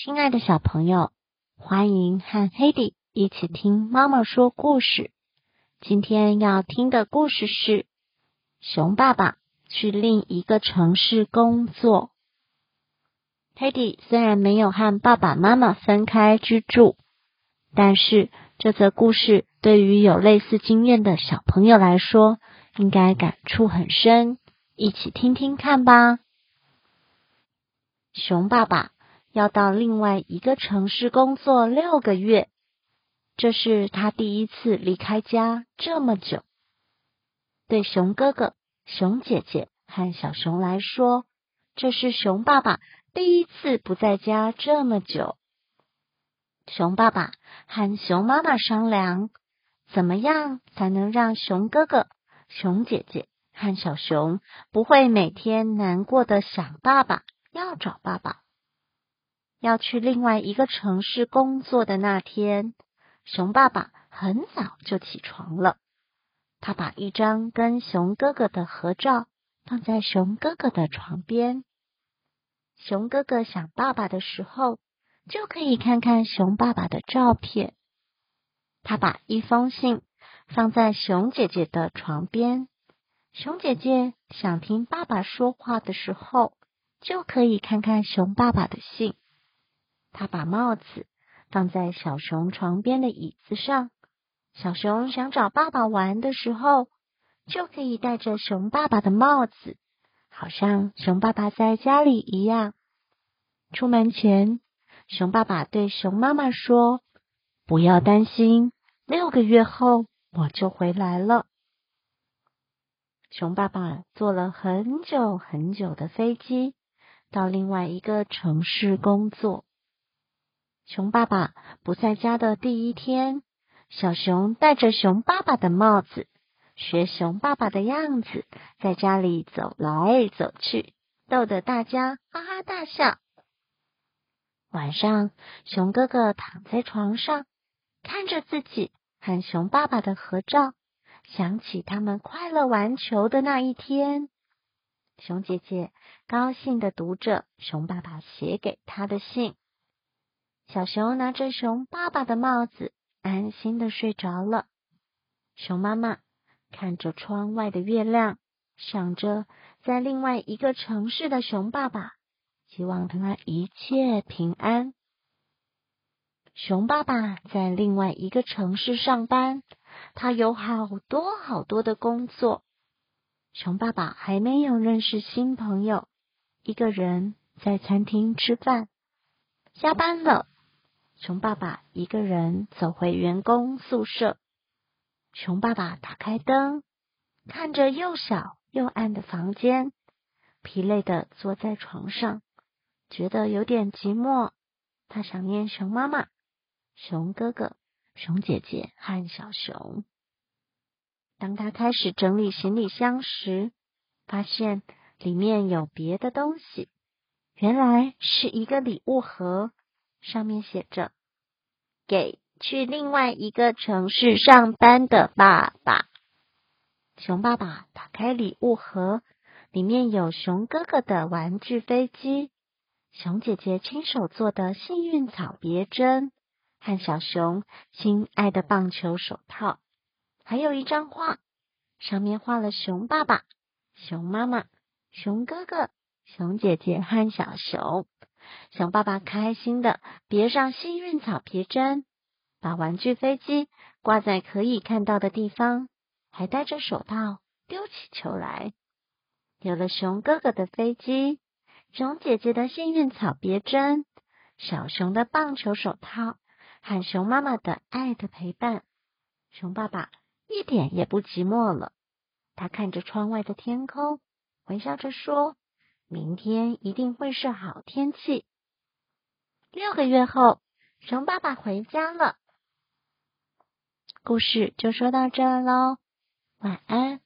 亲爱的小朋友，欢迎和黑迪一起听妈妈说故事。今天要听的故事是《熊爸爸去另一个城市工作》。黑迪虽然没有和爸爸妈妈分开居住，但是这则故事对于有类似经验的小朋友来说，应该感触很深。一起听听看吧。熊爸爸。要到另外一个城市工作六个月，这是他第一次离开家这么久。对熊哥哥、熊姐姐和小熊来说，这是熊爸爸第一次不在家这么久。熊爸爸和熊妈妈商量，怎么样才能让熊哥哥、熊姐姐和小熊不会每天难过的想爸爸，要找爸爸。要去另外一个城市工作的那天，熊爸爸很早就起床了。他把一张跟熊哥哥的合照放在熊哥哥的床边。熊哥哥想爸爸的时候，就可以看看熊爸爸的照片。他把一封信放在熊姐姐的床边。熊姐姐想听爸爸说话的时候，就可以看看熊爸爸的信。他把帽子放在小熊床边的椅子上，小熊想找爸爸玩的时候，就可以戴着熊爸爸的帽子，好像熊爸爸在家里一样。出门前，熊爸爸对熊妈妈说：“不要担心，六个月后我就回来了。”熊爸爸坐了很久很久的飞机，到另外一个城市工作。熊爸爸不在家的第一天，小熊戴着熊爸爸的帽子，学熊爸爸的样子，在家里走来走去，逗得大家哈哈大笑。晚上，熊哥哥躺在床上，看着自己和熊爸爸的合照，想起他们快乐玩球的那一天。熊姐姐高兴的读着熊爸爸写给他的信。小熊拿着熊爸爸的帽子，安心的睡着了。熊妈妈看着窗外的月亮，想着在另外一个城市的熊爸爸，希望他一切平安。熊爸爸在另外一个城市上班，他有好多好多的工作。熊爸爸还没有认识新朋友，一个人在餐厅吃饭。下班了。熊爸爸一个人走回员工宿舍。熊爸爸打开灯，看着又小又暗的房间，疲累的坐在床上，觉得有点寂寞。他想念熊妈妈、熊哥哥、熊姐姐和小熊。当他开始整理行李箱时，发现里面有别的东西，原来是一个礼物盒。上面写着：“给去另外一个城市上班的爸爸。”熊爸爸打开礼物盒，里面有熊哥哥的玩具飞机，熊姐姐亲手做的幸运草别针，和小熊心爱的棒球手套，还有一张画，上面画了熊爸爸、熊妈妈、熊哥哥、熊姐姐和小熊。熊爸爸开心的别上幸运草别针，把玩具飞机挂在可以看到的地方，还戴着手套丢起球来。有了熊哥哥的飞机，熊姐姐的幸运草别针，小熊的棒球手套，和熊妈妈的爱的陪伴，熊爸爸一点也不寂寞了。他看着窗外的天空，微笑着说。明天一定会是好天气。六个月后，熊爸爸回家了。故事就说到这喽，晚安。